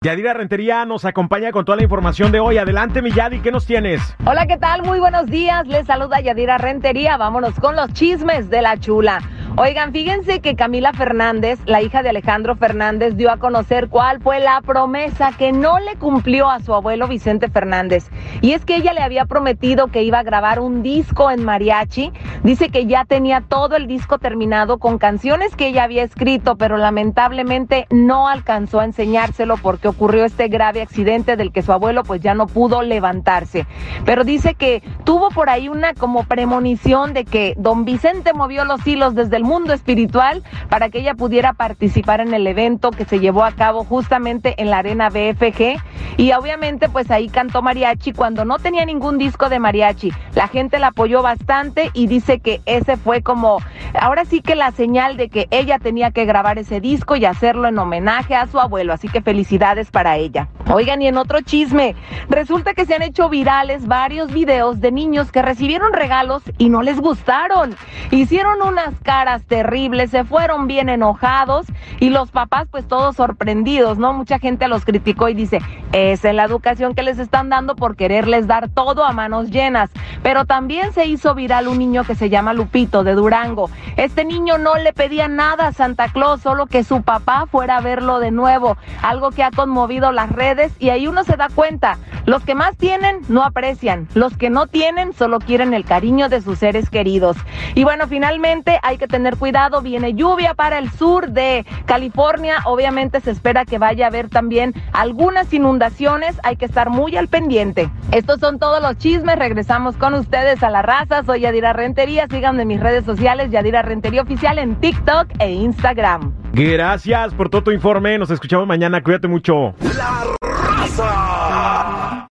Yadira Rentería nos acompaña con toda la información de hoy. Adelante, mi Yadi, ¿qué nos tienes? Hola, ¿qué tal? Muy buenos días. Les saluda Yadira Rentería. Vámonos con los chismes de la chula. Oigan, fíjense que Camila Fernández, la hija de Alejandro Fernández, dio a conocer cuál fue la promesa que no le cumplió a su abuelo Vicente Fernández. Y es que ella le había prometido que iba a grabar un disco en mariachi. Dice que ya tenía todo el disco terminado con canciones que ella había escrito, pero lamentablemente no alcanzó a enseñárselo porque ocurrió este grave accidente del que su abuelo pues ya no pudo levantarse. Pero dice que tuvo por ahí una como premonición de que don Vicente movió los hilos desde el mundo espiritual para que ella pudiera participar en el evento que se llevó a cabo justamente en la arena BFG y obviamente pues ahí cantó mariachi cuando no tenía ningún disco de mariachi. La gente la apoyó bastante y dice que ese fue como ahora sí que la señal de que ella tenía que grabar ese disco y hacerlo en homenaje a su abuelo, así que felicidades para ella. Oigan, y en otro chisme, resulta que se han hecho virales varios videos de niños que recibieron regalos y no les gustaron. Hicieron unas caras terribles, se fueron bien enojados y los papás pues todos sorprendidos, ¿no? Mucha gente los criticó y dice, esa es la educación que les están dando por quererles dar todo a manos llenas. Pero también se hizo viral un niño que se llama Lupito de Durango. Este niño no le pedía nada a Santa Claus, solo que su papá fuera a verlo de nuevo, algo que ha conmovido las redes y ahí uno se da cuenta, los que más tienen no aprecian, los que no tienen solo quieren el cariño de sus seres queridos. Y bueno, finalmente hay que tener cuidado, viene lluvia para el sur de California, obviamente se espera que vaya a haber también algunas inundaciones, hay que estar muy al pendiente. Estos son todos los chismes, regresamos con ustedes a la raza, soy Yadira Rentería, síganme en mis redes sociales, Yadira Rentería Oficial en TikTok e Instagram. Gracias por todo tu informe, nos escuchamos mañana, cuídate mucho. La Ah.